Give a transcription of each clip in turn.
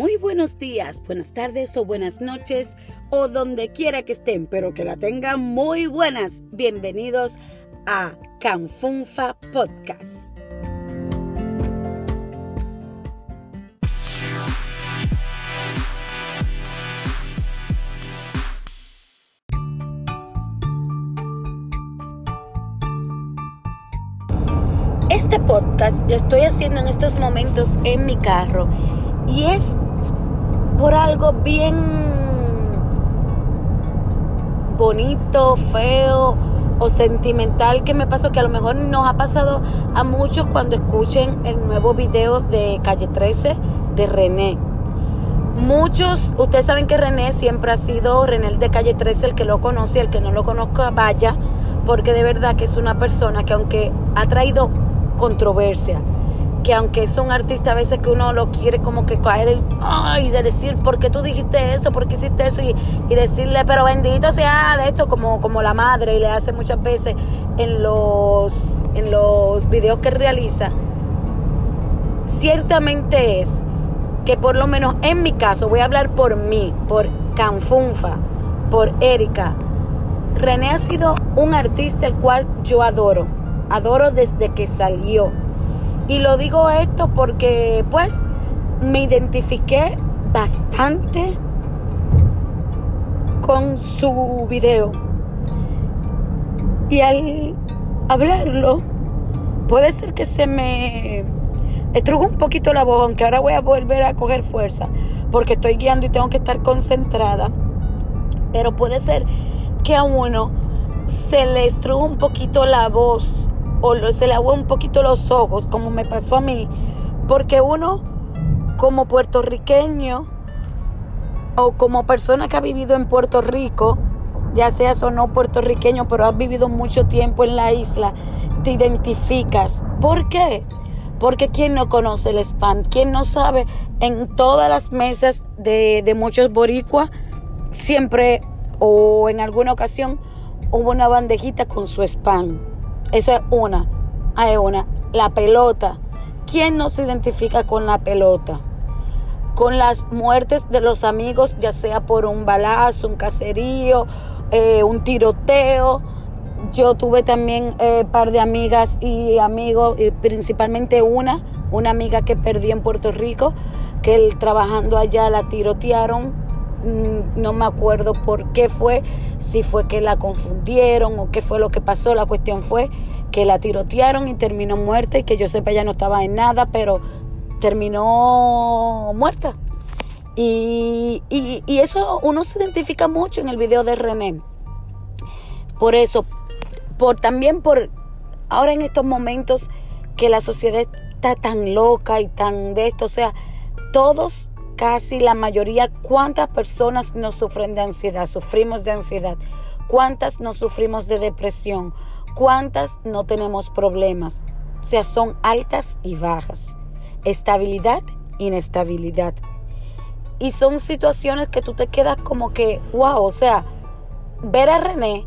muy buenos días, buenas tardes o buenas noches o donde quiera que estén, pero que la tengan muy buenas. Bienvenidos a Canfunfa Podcast. Este podcast lo estoy haciendo en estos momentos en mi carro y es por algo bien bonito, feo o sentimental que me pasó, que a lo mejor nos ha pasado a muchos cuando escuchen el nuevo video de Calle 13 de René. Muchos, ustedes saben que René siempre ha sido René de Calle 13, el que lo conoce, el que no lo conozca, vaya, porque de verdad que es una persona que aunque ha traído controversia. Que aunque es un artista a veces que uno lo quiere como que caer el, ay, de decir, ¿por qué tú dijiste eso? ¿Por qué hiciste eso? Y, y decirle, pero bendito sea de esto, como, como la madre, y le hace muchas veces en los, en los videos que realiza. Ciertamente es que por lo menos en mi caso, voy a hablar por mí, por Canfunfa, por Erika. René ha sido un artista el cual yo adoro adoro desde que salió. Y lo digo esto porque pues me identifiqué bastante con su video. Y al hablarlo, puede ser que se me estrujo un poquito la voz, aunque ahora voy a volver a coger fuerza, porque estoy guiando y tengo que estar concentrada. Pero puede ser que a uno se le estruja un poquito la voz o se le agua un poquito los ojos, como me pasó a mí, porque uno como puertorriqueño o como persona que ha vivido en Puerto Rico, ya seas o no puertorriqueño, pero has vivido mucho tiempo en la isla, te identificas. ¿Por qué? Porque quien no conoce el spam, quien no sabe, en todas las mesas de, de muchos boricuas, siempre o en alguna ocasión hubo una bandejita con su spam. Esa es una. Hay una. La pelota. ¿Quién no se identifica con la pelota? Con las muertes de los amigos, ya sea por un balazo, un caserío, eh, un tiroteo. Yo tuve también un eh, par de amigas y amigos, y principalmente una, una amiga que perdí en Puerto Rico, que él trabajando allá la tirotearon no me acuerdo por qué fue, si fue que la confundieron o qué fue lo que pasó. La cuestión fue que la tirotearon y terminó muerta y que yo sepa ya no estaba en nada, pero terminó muerta. Y, y, eso uno se identifica mucho en el video de René. Por eso, por también por ahora en estos momentos que la sociedad está tan loca y tan de esto, o sea, todos casi la mayoría, ¿cuántas personas nos sufren de ansiedad? Sufrimos de ansiedad. ¿Cuántas nos sufrimos de depresión? ¿Cuántas no tenemos problemas? O sea, son altas y bajas. Estabilidad, inestabilidad. Y son situaciones que tú te quedas como que, wow, o sea, ver a René,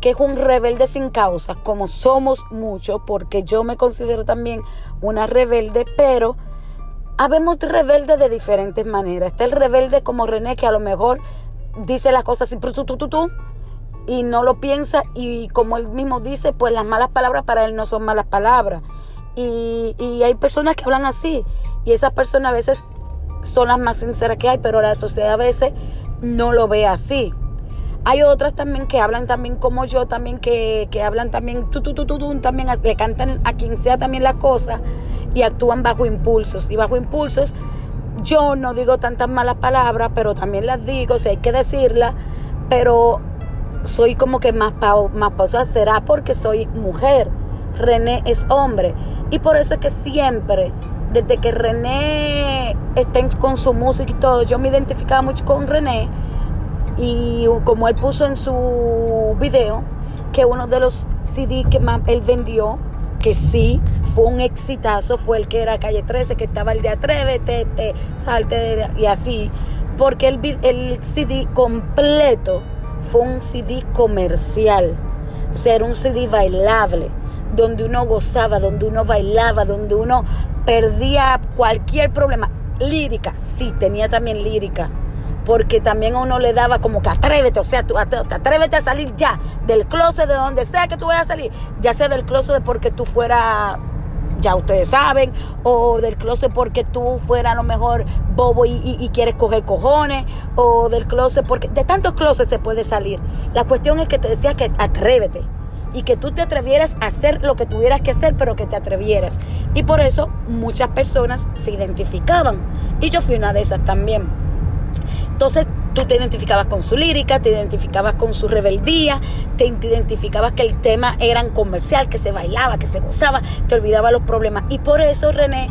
que es un rebelde sin causa, como somos muchos, porque yo me considero también una rebelde, pero habemos rebeldes de diferentes maneras. Está el rebelde como René, que a lo mejor dice las cosas así, tú, tú, tú, y no lo piensa, y como él mismo dice, pues las malas palabras para él no son malas palabras. Y, y hay personas que hablan así, y esas personas a veces son las más sinceras que hay, pero la sociedad a veces no lo ve así. Hay otras también que hablan también como yo, también que, que hablan también, tú, tú, tú, tú, también le cantan a quien sea también la cosa y actúan bajo impulsos. Y bajo impulsos yo no digo tantas malas palabras, pero también las digo, si hay que decirlas, pero soy como que más, más pausa, será porque soy mujer. René es hombre. Y por eso es que siempre, desde que René está con su música y todo, yo me identificaba mucho con René y como él puso en su video, que uno de los CD que él vendió, que sí fue un exitazo, fue el que era Calle 13, que estaba el de Atrévete, te, salte y así. Porque el, el CD completo fue un CD comercial. O sea, era un CD bailable, donde uno gozaba, donde uno bailaba, donde uno perdía cualquier problema. lírica, sí, tenía también lírica, porque también a uno le daba como que atrévete, o sea, tú, atrévete a salir ya del closet de donde sea que tú vayas a salir, ya sea del closet porque tú fuera ya ustedes saben, o del closet porque tú fuera a lo mejor bobo y, quieres coger cojones, o del closet porque de tantos closets se puede salir. La cuestión es que te decía que atrévete y que tú te atrevieras a hacer lo que tuvieras que hacer, pero que te atrevieras. Y por eso muchas personas se identificaban. Y yo fui una de esas también. Entonces tú te identificabas con su lírica, te identificabas con su rebeldía, te identificabas que el tema era comercial, que se bailaba, que se gozaba, te olvidaba los problemas. Y por eso, René,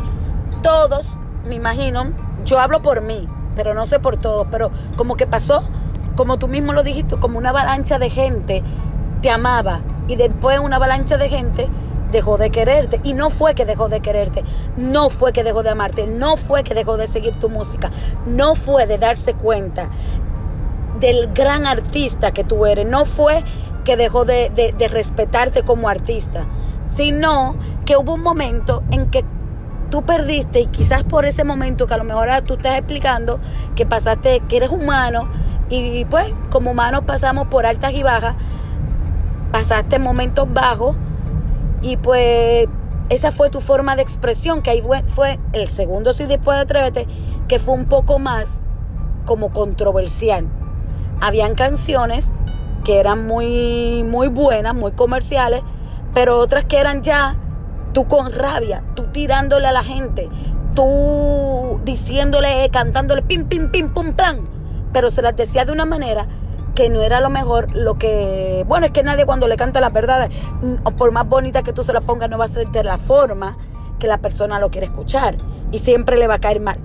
todos, me imagino, yo hablo por mí, pero no sé por todos, pero como que pasó, como tú mismo lo dijiste, como una avalancha de gente te amaba y después una avalancha de gente dejó de quererte. Y no fue que dejó de quererte, no fue que dejó de amarte, no fue que dejó de seguir tu música, no fue de darse cuenta del gran artista que tú eres, no fue que dejó de, de respetarte como artista, sino que hubo un momento en que tú perdiste y quizás por ese momento que a lo mejor tú estás explicando que pasaste, que eres humano y pues como humanos pasamos por altas y bajas, pasaste momentos bajos y pues esa fue tu forma de expresión, que ahí fue el segundo sí después de Atrévete, que fue un poco más como controversial. Habían canciones que eran muy, muy buenas, muy comerciales, pero otras que eran ya tú con rabia, tú tirándole a la gente, tú diciéndole, cantándole pim, pim, pim, pum, plan. Pero se las decía de una manera que no era lo mejor lo que... Bueno, es que nadie cuando le canta la verdad, mm, por más bonita que tú se la pongas, no va a ser de la forma que la persona lo quiere escuchar. Y siempre le va a caer mal.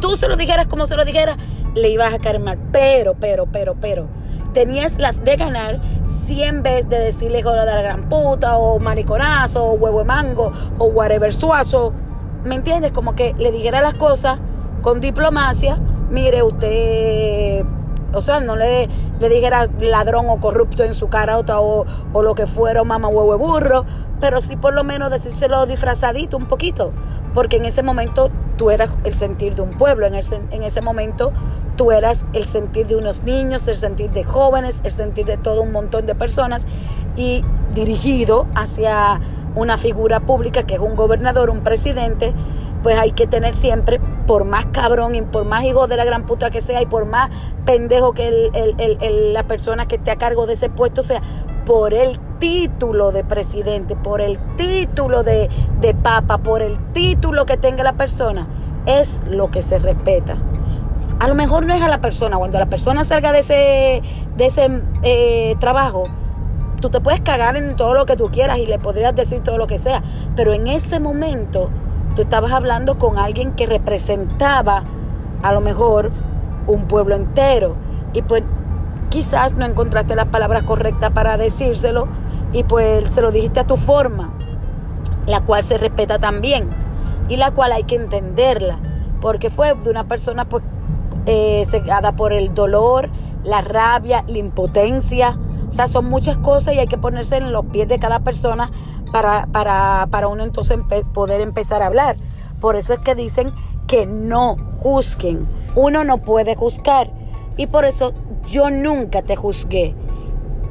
Tú se lo dijeras como se lo dijeras, le ibas a caer mal. Pero, pero, pero, pero, tenías las de ganar 100 veces de decirle hijo de la gran puta, o mariconazo, o huevo de mango, o whatever suazo. ¿Me entiendes? Como que le dijera las cosas con diplomacia. Mire, usted o sea, no le, le dijera ladrón o corrupto en su cara o, o lo que fuera, o mamá huevo burro, pero sí por lo menos decírselo disfrazadito un poquito, porque en ese momento tú eras el sentir de un pueblo, en, en ese momento tú eras el sentir de unos niños, el sentir de jóvenes, el sentir de todo un montón de personas y dirigido hacia una figura pública que es un gobernador, un presidente, pues hay que tener siempre, por más cabrón y por más hijo de la gran puta que sea y por más pendejo que la persona que esté a cargo de ese puesto sea, por el título de presidente, por el título de, de papa, por el título que tenga la persona, es lo que se respeta. A lo mejor no es a la persona, cuando la persona salga de ese, de ese eh, trabajo, tú te puedes cagar en todo lo que tú quieras y le podrías decir todo lo que sea, pero en ese momento Tú estabas hablando con alguien que representaba a lo mejor un pueblo entero. Y pues quizás no encontraste las palabras correctas para decírselo y pues se lo dijiste a tu forma, la cual se respeta también y la cual hay que entenderla, porque fue de una persona pues eh, cegada por el dolor, la rabia, la impotencia. O sea, son muchas cosas y hay que ponerse en los pies de cada persona para, para, para uno entonces poder empezar a hablar. Por eso es que dicen que no juzguen. Uno no puede juzgar. Y por eso yo nunca te juzgué.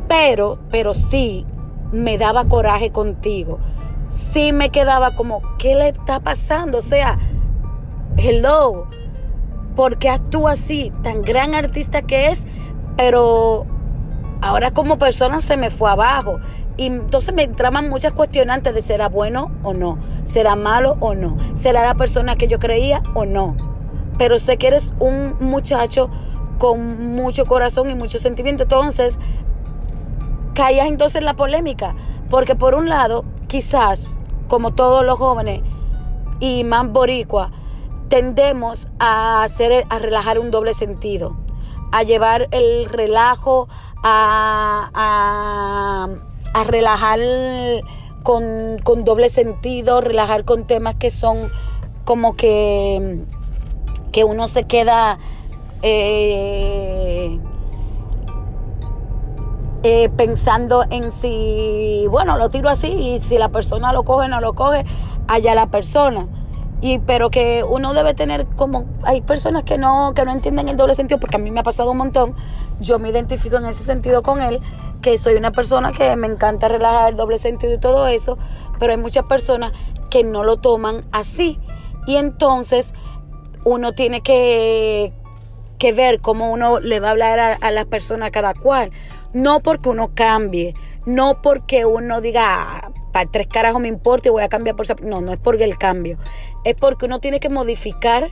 Pero, pero sí me daba coraje contigo. Sí me quedaba como, ¿qué le está pasando? O sea, hello, ¿por qué actúa así? Tan gran artista que es, pero ahora como persona se me fue abajo. Y entonces me traman muchas cuestionantes de será bueno o no, será malo o no, será la persona que yo creía o no. Pero sé que eres un muchacho con mucho corazón y mucho sentimiento. Entonces, caías entonces en la polémica. Porque por un lado, quizás, como todos los jóvenes y más boricua, tendemos a hacer, a relajar un doble sentido, a llevar el relajo, a, a a relajar con, doble sentido, relajar con temas que son como que, que uno se queda eh, eh, pensando en si, bueno, lo tiro así y si la persona lo coge, no lo coge, allá la persona. y pero que uno debe tener como hay personas que no que no entienden el doble sentido porque a mí me ha pasado un montón yo me identifico en ese sentido con él que soy una persona que me encanta relajar el doble sentido y todo eso pero hay muchas personas que no lo toman así. Y entonces uno tiene que que ver cómo uno le va a hablar a, las personas cada cual. No porque uno cambie no porque uno diga para tres carajos me importa y voy a cambiar por... No, no es porque el cambio. Es porque uno tiene que modificar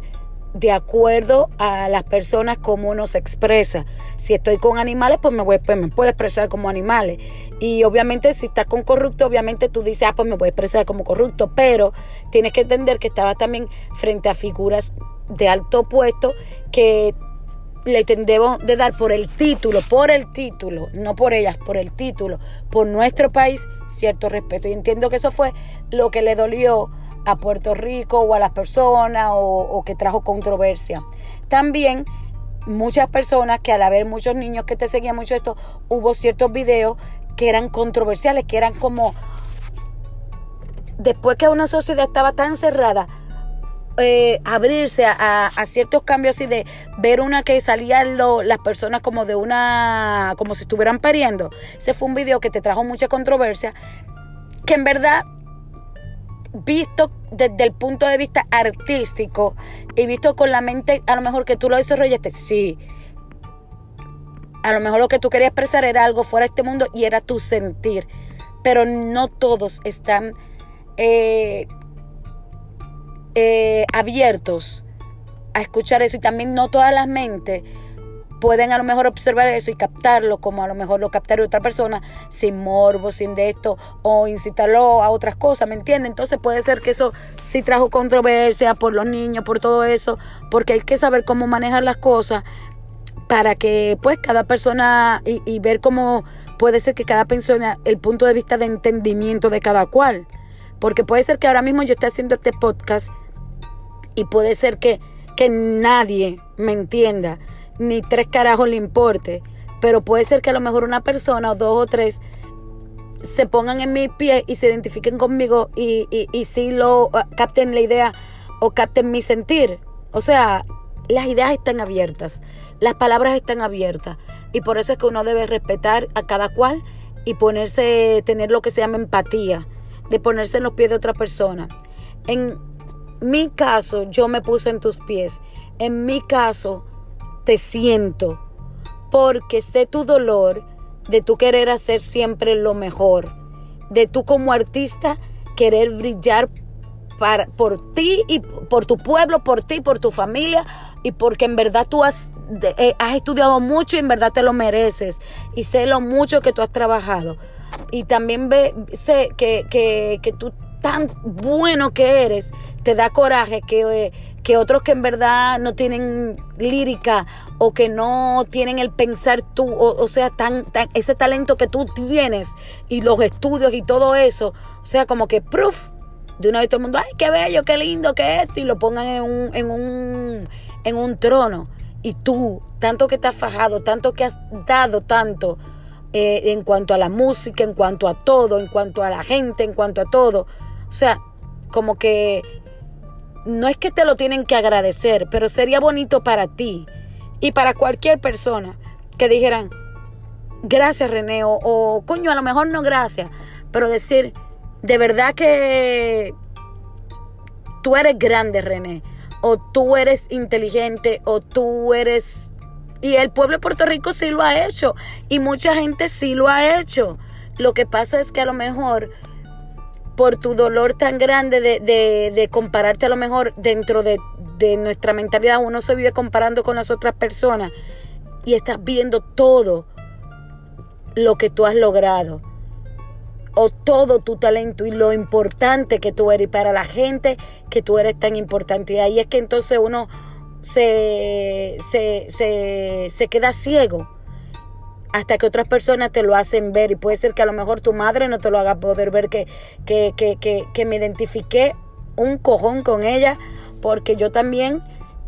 de acuerdo a las personas como uno se expresa. Si estoy con animales, pues me, voy, pues puedo expresar como animales. Y obviamente si estás con corrupto, obviamente tú dices, ah, pues me voy a expresar como corrupto. Pero tienes que entender que estaba también frente a figuras de alto puesto que le tendemos de dar por el título, por el título, no por ellas, por el título, por nuestro país, cierto respeto. Y entiendo que eso fue lo que le dolió a Puerto Rico o a las personas o, que trajo controversia. También muchas personas que al haber muchos niños que te seguían mucho esto, hubo ciertos videos que eran controversiales, que eran como después que una sociedad estaba tan cerrada, eh, abrirse a, ciertos cambios y de ver una que salían las personas como de una, como si estuvieran pariendo. Ese fue un video que te trajo mucha controversia, que en verdad, visto desde el punto de vista artístico y visto con la mente, a lo mejor que tú lo desarrollaste, sí. A lo mejor lo que tú querías expresar era algo fuera de este mundo y era tu sentir. Pero no todos están eh, eh, abiertos a escuchar eso y también no todas las mentes pueden a lo mejor observar eso y captarlo como a lo mejor lo captaría otra persona sin morbo, sin de esto o incitarlo a otras cosas, ¿me entiendes? Entonces puede ser que eso sí trajo controversia por los niños, por todo eso, porque hay que saber cómo manejar las cosas para que pues cada persona y, y ver cómo puede ser que cada persona, el punto de vista de entendimiento de cada cual. Porque puede ser que ahora mismo yo esté haciendo este podcast y puede ser que, que nadie me entienda, ni tres carajos le importe, pero puede ser que a lo mejor una persona o dos o tres se pongan en mi pie y se identifiquen conmigo y, y, y lo uh, capten la idea o capten mi sentir. O sea, las ideas están abiertas, las palabras están abiertas y por eso es que uno debe respetar a cada cual y ponerse, tener lo que se llama empatía de ponerse en los pies de otra persona. En mi caso, yo me puse en tus pies. En mi caso, te siento. Porque sé tu dolor de tu querer hacer siempre lo mejor. De tú como artista querer brillar para, por ti y por tu pueblo, por ti, por tu familia y porque en verdad tú has, eh, has estudiado mucho y en verdad te lo mereces y sé lo mucho que tú has trabajado y también ve, sé que, que, que tú tan bueno que eres, te da coraje que, que otros que en verdad no tienen lírica o que no tienen el pensar tú, o, sea, tan, ese talento que tú tienes y los estudios y todo eso, o sea, como que proof, de una vez todo el mundo, ay, qué bello, qué lindo, qué esto, y lo pongan en un, en un, en un trono. Y tú, tanto que te has fajado, tanto que has dado tanto, eh, en cuanto a la música, en cuanto a todo, en cuanto a la gente, en cuanto a todo. O sea, como que no es que te lo tienen que agradecer, pero sería bonito para ti y para cualquier persona que dijeran, gracias René, o, o coño, a lo mejor no gracias, pero decir, de verdad que tú eres grande René, o tú eres inteligente, o tú eres y el pueblo de Puerto Rico sí lo ha hecho. Y mucha gente sí lo ha hecho. Lo que pasa es que a lo mejor por tu dolor tan grande de, de, compararte a lo mejor dentro de, de nuestra mentalidad, uno se vive comparando con las otras personas y estás viendo todo lo que tú has logrado o todo tu talento y lo importante que tú eres. Y para la gente que tú eres tan importante. Y ahí es que entonces uno se, se, queda ciego hasta que otras personas te lo hacen ver y puede ser que a lo mejor tu madre no te lo haga poder ver que, que, que, que, que me identifiqué un cojón con ella porque yo también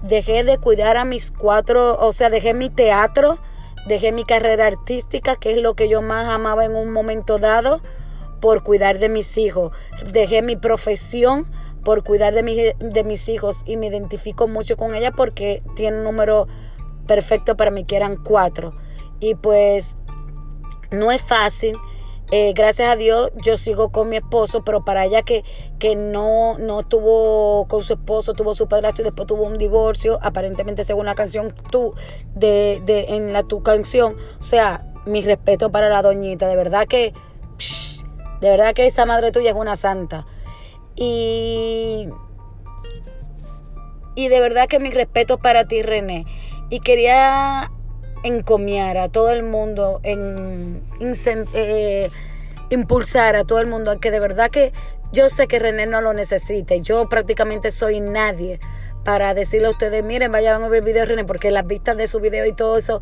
dejé de cuidar a mis cuatro, o sea, dejé mi teatro, dejé mi carrera artística, que es lo que yo más amaba en un momento dado, por cuidar de mis hijos. Dejé mi profesión por cuidar de, mi, de mis hijos y me identifico mucho con ella porque tiene un número perfecto para mí, que eran cuatro. Y pues no es fácil. Eh, gracias a Dios yo sigo con mi esposo, pero para ella que, que no, no estuvo con su esposo, tuvo su padrastro y después tuvo un divorcio, aparentemente según la canción tú, de, de, en la tu canción, o sea, mi respeto para la doñita, de verdad que, de verdad que esa madre tuya es una santa. Y, y de verdad que mi respeto para ti, René. Y quería encomiar a todo el mundo, en, eh, impulsar a todo el mundo a que de verdad que yo sé que René no lo necesita. Yo prácticamente soy nadie para decirle a ustedes, miren, vayan a ver el video de René, porque las vistas de su video y todo eso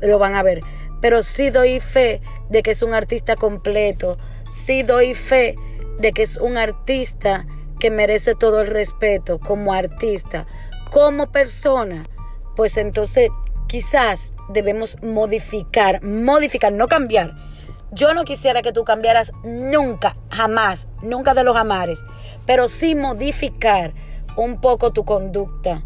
lo van a ver. Pero sí doy fe de que es un artista completo. Sí doy fe de que es un artista que merece todo el respeto como artista, como persona, pues entonces quizás debemos modificar, modificar, no cambiar. Yo no quisiera que tú cambiaras nunca, jamás, nunca de los amares, pero sí modificar un poco tu conducta,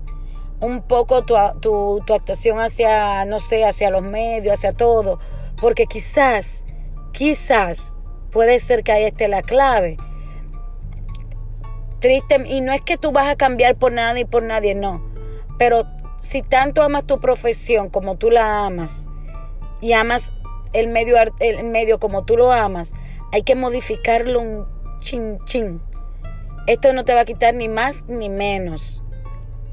un poco tu, tu, tu actuación hacia, no sé, hacia los medios, hacia todo, porque quizás, quizás puede ser que ahí esté la clave triste. Y no es que tú vas a cambiar por nada ni por nadie, no. Pero si tanto amas tu profesión como tú la amas y amas el medio, el medio como tú lo amas, hay que modificarlo un chin chin. Esto no te va a quitar ni más ni menos,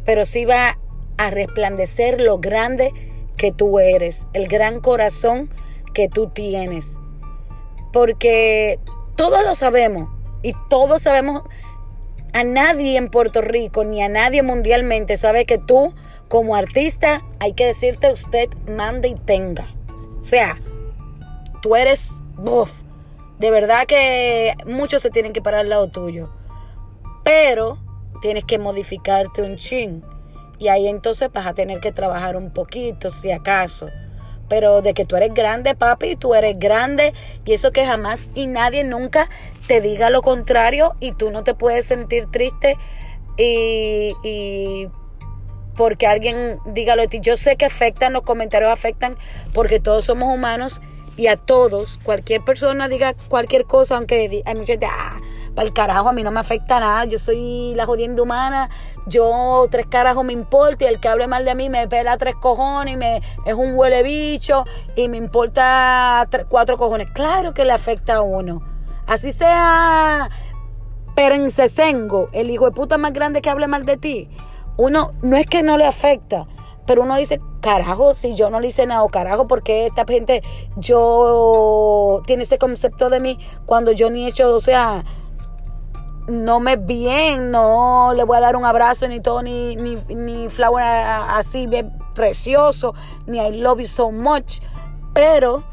pero sí va a resplandecer lo grande que tú eres, el gran corazón que tú tienes. Porque todos lo sabemos y todos sabemos a nadie en Puerto Rico ni a nadie mundialmente sabe que tú como artista hay que decirte usted mande y tenga. O sea, tú eres, uf, de verdad que muchos se tienen que parar al lado tuyo. Pero tienes que modificarte un chin. Y ahí entonces vas a tener que trabajar un poquito, si acaso. Pero de que tú eres grande, papi, tú eres grande. Y eso que jamás y nadie nunca te diga lo contrario y tú no te puedes sentir triste y, porque alguien diga lo ti. Yo sé que afectan, los comentarios afectan porque todos somos humanos y a todos, cualquier persona diga cualquier cosa, aunque hay mucha gente, ah, para el carajo, a mí no me afecta nada, yo soy la jodienda humana, yo tres carajos me importa y el que hable mal de mí me pela tres cojones y me, es un huele bicho y me importa cuatro cojones. Claro que le afecta a uno así sea Perencesengo, el hijo de puta más grande que hable mal de ti, uno no es que no le afecta, pero uno dice, carajo, si yo no le hice nada, carajo, porque esta gente, yo, tiene ese concepto de mí cuando yo ni he hecho, o sea, no me bien, no le voy a dar un abrazo ni todo, ni, ni, ni flower así bien precioso, ni I love you so much, pero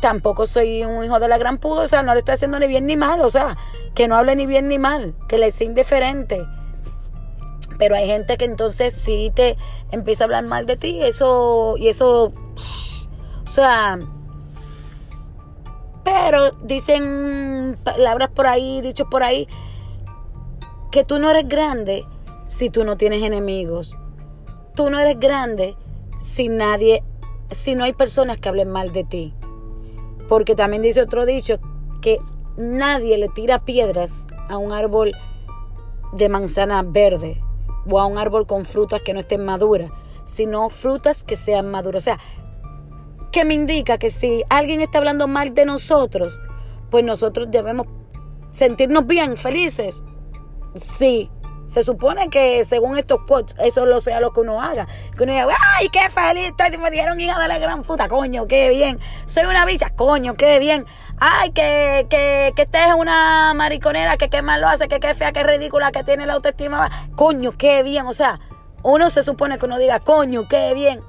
tampoco soy un hijo de la gran puta, o sea, no le estoy haciendo ni bien ni mal, o sea, que no hable ni bien ni mal, que le sea indiferente. Pero hay gente que entonces sí te empieza a hablar mal de ti, eso, y eso, o sea, pero dicen palabras por ahí, dichos por ahí, que tú no eres grande si tú no tienes enemigos. Tú no eres grande si nadie, si no hay personas que hablen mal de ti. Porque también dice otro dicho que nadie le tira piedras a un árbol de manzana verde o a un árbol con frutas que no estén maduras, sino frutas que sean maduras. O sea, que me indica que si alguien está hablando mal de nosotros, pues nosotros debemos sentirnos bien, felices. Sí, se supone que según estos quotes, eso lo sea lo que uno haga. Que uno diga, ¡ay, qué feliz estoy! Me dijeron hija de la gran puta, coño, qué bien. Soy una bicha, coño, qué bien. ¡Ay, que, que, que es una mariconera, que qué mal lo hace, que qué fea, que ridícula, que tiene la autoestima. Coño, qué bien. O sea, uno se supone que uno diga, coño, qué bien.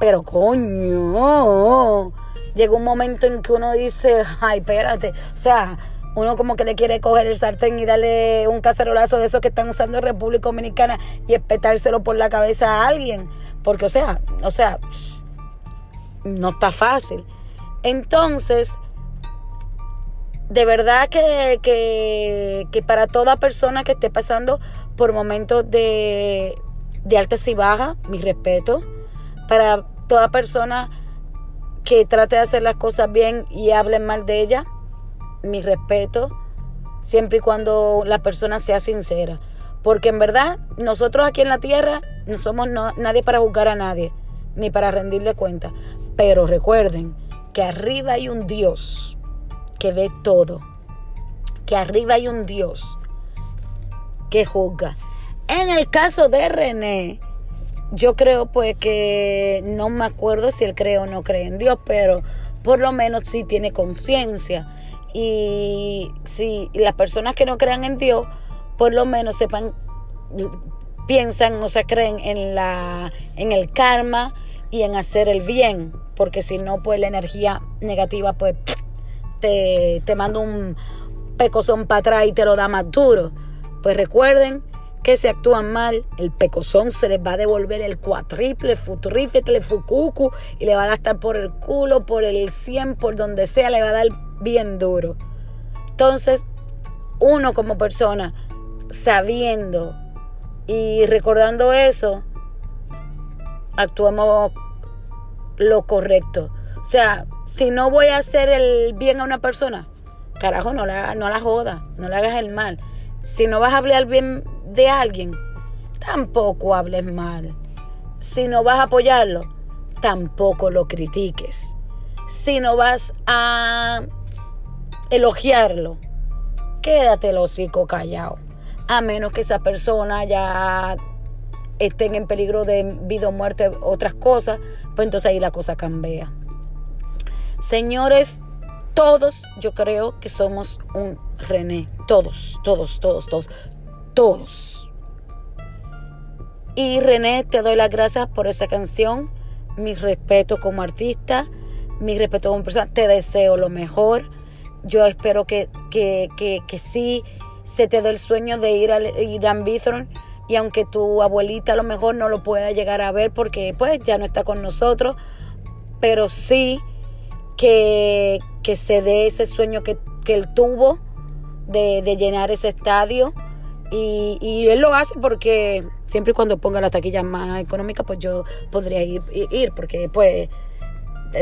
Pero coño, llega un momento en que uno dice, ay, espérate. O sea, uno como que le quiere coger el sartén y darle un cacerolazo de esos que están usando en República Dominicana y espetárselo por la cabeza a alguien. Porque, o sea, o sea, no está fácil. Entonces, de verdad que, que, que para toda persona que esté pasando por momentos de, de altas y bajas, mi respeto. Para toda persona que trate de hacer las cosas bien y hable mal de ella, mi respeto, siempre y cuando la persona sea sincera. Porque en verdad, nosotros aquí en la tierra no somos nadie para juzgar a nadie, ni para rendirle cuenta. Pero recuerden que arriba hay un Dios que ve todo. Que arriba hay un Dios que juzga. En el caso de René, yo creo pues que no me acuerdo si él cree o no cree en Dios, pero por lo menos sí tiene conciencia. Y si las personas que no crean en Dios, por lo menos sepan, piensan o sea, creen en, la, en el karma y en hacer el bien, porque si no, pues la energía negativa, pues te, te manda un pecozón para atrás y te lo da más duro. Pues recuerden que si actúan mal, el pecozón se les va a devolver el cuatriple, futriple, fucucu y le va a gastar por el culo, por el 100, por donde sea, le va a dar bien duro. Entonces, uno como persona, sabiendo y recordando eso, actuemos lo correcto. O sea, si no voy a hacer el bien a una persona, carajo, no la, no la joda, no le hagas el mal. Si no vas a hablar bien de alguien, tampoco hables mal. Si no vas a apoyarlo, tampoco lo critiques. Si no vas a elogiarlo, quédate el hocico callado. A menos que esa persona ya esté en peligro de vida o muerte, otras cosas, pues entonces ahí la cosa cambia. Señores, todos yo creo que somos un René. Todos, todos, todos, todos todos. Y René, te doy las gracias por esa canción. Mi respeto como artista, mi respeto como persona. Te deseo lo mejor. Yo espero que, que, que, sí se te dé el sueño de ir al Irán Bithorn. Y aunque tu abuelita a lo mejor no lo pueda llegar a ver porque pues ya no está con nosotros, pero sí que, que se dé ese sueño que, que él tuvo de, de llenar ese estadio y, él lo hace porque siempre y cuando ponga la taquilla más económica, pues yo podría ir, ir porque pues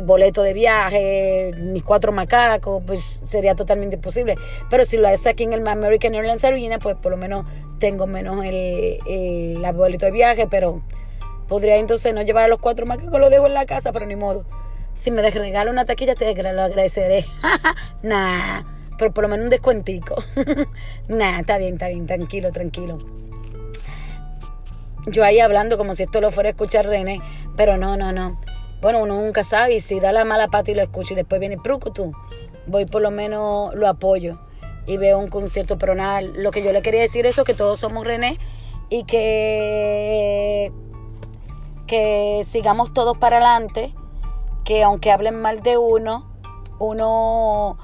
boleto de viaje, mis cuatro macacos, pues sería totalmente imposible. Pero si lo hace aquí en el American Airlines Arena, pues por lo menos tengo menos el, el, boleto de viaje, pero podría entonces no llevar a los cuatro macacos, lo dejo en la casa, pero ni modo. Si me regalo una taquilla, te lo agradeceré. nah pero por lo menos un descuentico. Nada, está bien, está bien, tranquilo, tranquilo. Yo ahí hablando como si esto lo fuera a escuchar René, pero no, no, no. Bueno, uno nunca sabe y si da la mala pata y lo escucha y después viene tú voy por lo menos lo apoyo y veo un concierto, pero nada, lo que yo le quería decir es que todos somos René y que que sigamos todos para adelante, que aunque hablen mal de uno, uno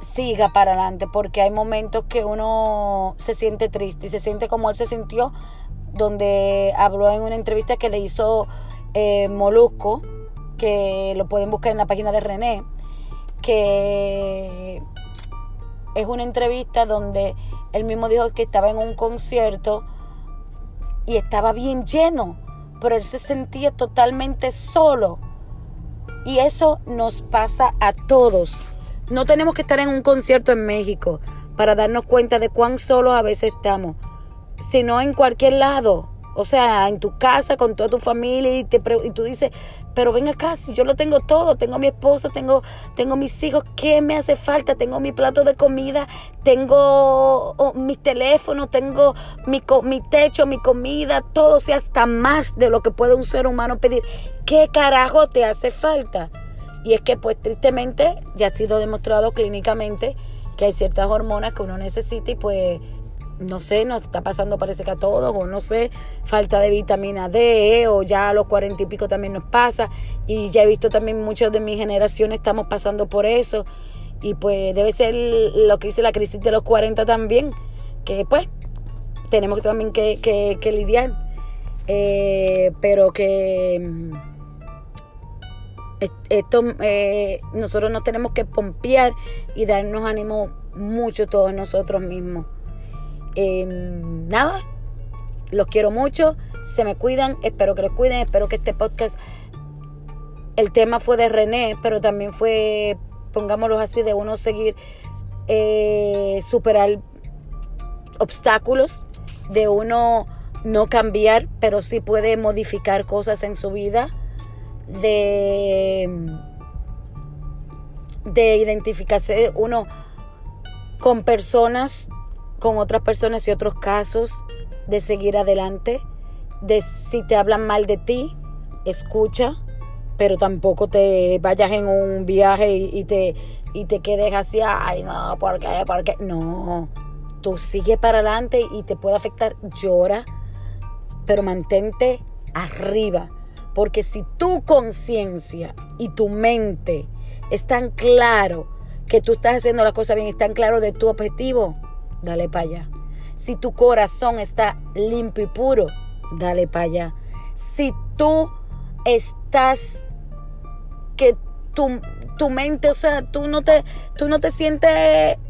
siga para adelante, porque hay momentos que uno se siente triste y se siente como él se sintió, donde habló en una entrevista que le hizo eh, Molusco, que lo pueden buscar en la página de René, que es una entrevista donde él mismo dijo que estaba en un concierto y estaba bien lleno, pero él se sentía totalmente solo. Y eso nos pasa a todos. No tenemos que estar en un concierto en México para darnos cuenta de cuán solos a veces estamos, sino en cualquier lado. O sea, en tu casa, con toda tu familia, y, te, y tú dices, pero ven acá, si yo lo tengo todo, tengo a mi esposo, tengo, tengo mis hijos, ¿qué me hace falta? Tengo mi plato de comida, tengo mis teléfonos, tengo mi, mi techo, mi comida, todo, sea, hasta más de lo que puede un ser humano pedir. ¿Qué carajo te hace falta? Y es que pues tristemente ya ha sido demostrado clínicamente que hay ciertas hormonas que uno necesita y pues no sé, nos está pasando parece que a todos, o no sé, falta de vitamina D, o ya a los cuarenta y pico también nos pasa, y ya he visto también muchos de mi generación estamos pasando por eso, y pues debe ser lo que dice la crisis de los 40 también, que pues tenemos también que, que, lidiar, eh, pero que Esto, eh, nosotros nos tenemos que pompear y darnos ánimo mucho todos nosotros mismos. Em, nada, los quiero mucho, se me cuidan, espero que les cuiden, espero que este podcast, el tema fue de René, pero también fue, pongámoslo así, de uno seguir, eh, superar obstáculos, de uno no cambiar, pero sí puede modificar cosas en su vida, de, de identificarse uno con personas, con otras personas y otros casos, de seguir adelante, de si te hablan mal de ti, escucha, pero tampoco te vayas en un viaje y, te, y te quedes así, ay no, ¿por qué? ¿Por qué? No, tú sigue para adelante y te puede afectar, llora, pero mantente arriba, porque si tu conciencia y tu mente están claro que tú estás haciendo las cosas bien, están claro de tu objetivo, dale para allá. Si tu corazón está limpio y puro, dale para allá. Si tú estás que tu, tu, mente, o sea, tú no te, tú no te sientes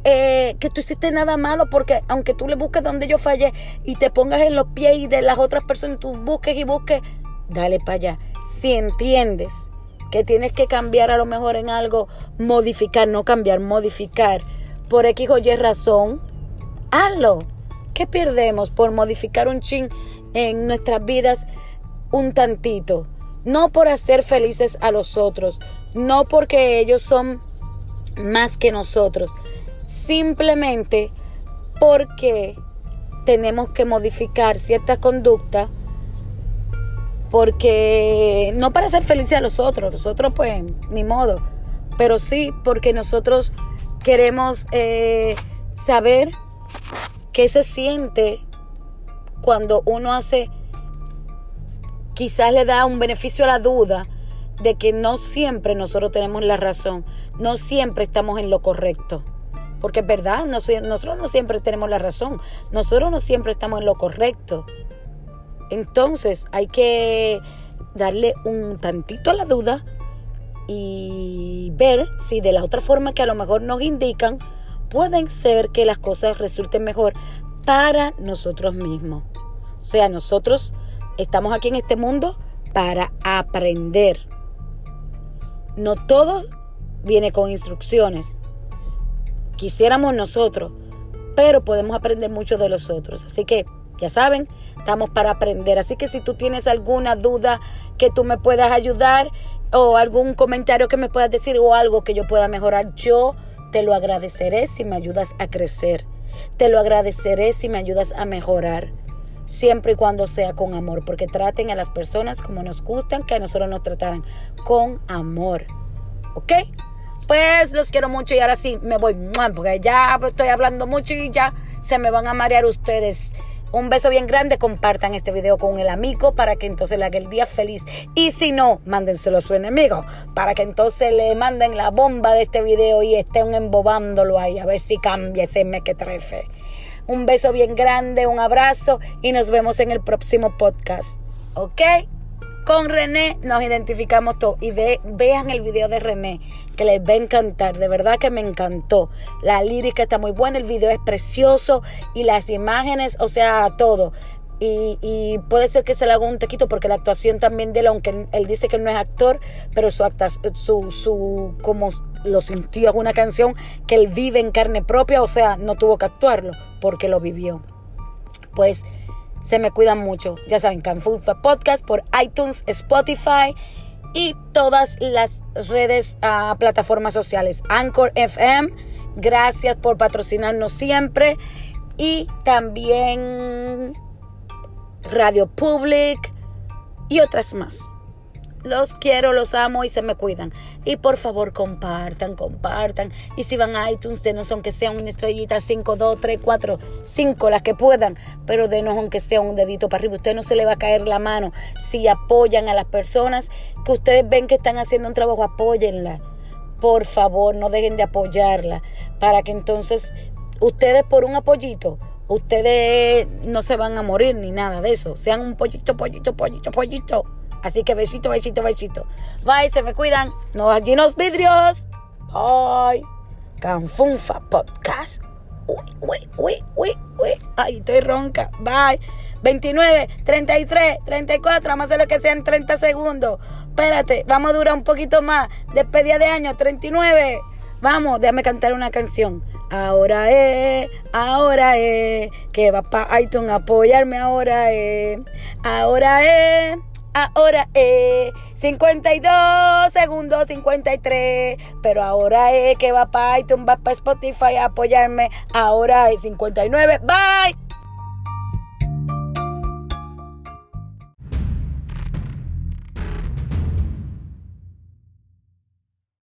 eh, que tú hiciste nada malo, porque aunque tú le busques donde yo fallé y te pongas en los pies de las otras personas, tú busques y busques, dale para allá. Si entiendes que tienes que cambiar a lo mejor en algo, modificar, no cambiar, modificar, por X o Y razón, hazlo. ¿Qué perdemos por modificar un chin en nuestras vidas un tantito? No por hacer felices a los otros, no porque ellos son más que nosotros, simplemente porque tenemos que modificar cierta conducta porque no para hacer felices a los otros, nosotros pues ni modo, pero sí porque nosotros queremos eh, saber ¿Qué se siente cuando uno hace, quizás le da un beneficio a la duda de que no siempre nosotros tenemos la razón, no siempre estamos en lo correcto? Porque es verdad, nosotros no siempre tenemos la razón, nosotros no siempre estamos en lo correcto. Entonces hay que darle un tantito a la duda y ver si de la otra forma que a lo mejor nos indican, pueden ser que las cosas resulten mejor para nosotros mismos. O sea, nosotros estamos aquí en este mundo para aprender. No todo viene con instrucciones. Quisiéramos nosotros, pero podemos aprender mucho de los otros. Así que, ya saben, estamos para aprender. Así que si tú tienes alguna duda que tú me puedas ayudar o algún comentario que me puedas decir o algo que yo pueda mejorar, yo te lo agradeceré si me ayudas a crecer. Te lo agradeceré si me ayudas a mejorar. Siempre y cuando sea con amor. Porque traten a las personas como nos gustan que a nosotros nos trataran. Con amor. ¿Ok? Pues los quiero mucho y ahora sí me voy. Porque ya estoy hablando mucho y ya se me van a marear ustedes. Un beso bien grande, compartan este video con el amigo para que entonces le haga el día feliz. Y si no, mándenselo a su enemigo para que entonces le manden la bomba de este video y estén embobándolo ahí a ver si cambia ese mequetrefe. Un beso bien grande, un abrazo y nos vemos en el próximo podcast. ¿Ok? Con René nos identificamos todos y vean el video de René que les va a encantar, de verdad que me encantó. La lírica está muy buena, el video es precioso y las imágenes, o sea, todo. Y, puede ser que se le haga un tequito porque la actuación también de él, aunque él dice que no es actor, pero su, su, su como lo sintió es una canción que él vive en carne propia, o sea, no tuvo que actuarlo porque lo vivió. Pues se me cuidan mucho. Ya saben, Canfood Podcast por iTunes, Spotify y todas las redes, uh, plataformas sociales. Anchor FM, gracias por patrocinarnos siempre. Y también Radio Public y otras más. Los quiero, los amo y se me cuidan. Y por favor, compartan, compartan. Y si van a iTunes, denos aunque sea una estrellita 5, 2, 3, 4, 5, las que puedan. Pero denos aunque sea un dedito para arriba. usted no se le va a caer la mano. Si apoyan a las personas que ustedes ven que están haciendo un trabajo, apóyenla. Por favor, no dejen de apoyarla. Para que entonces ustedes por un apoyito ustedes no se van a morir ni nada de eso. Sean un pollito, pollito, pollito, pollito Así que besito, besito, besito. Bye, se me cuidan. No allí los vidrios. Bye. Canfunfa Podcast. Uy, uy, uy, uy, uy. Ay, estoy ronca. Bye. 29, 33, 34. Vamos a hacer lo que sean 30 segundos. Espérate, vamos a durar un poquito más. Despedida de año, 39. Vamos, déjame cantar una canción. Ahora es, ahora es, que va para iTunes a apoyarme, ahora es, ahora es, ahora es, 52 segundos, 53, pero ahora es que va para iTunes, va para Spotify a apoyarme, ahora es 59, bye.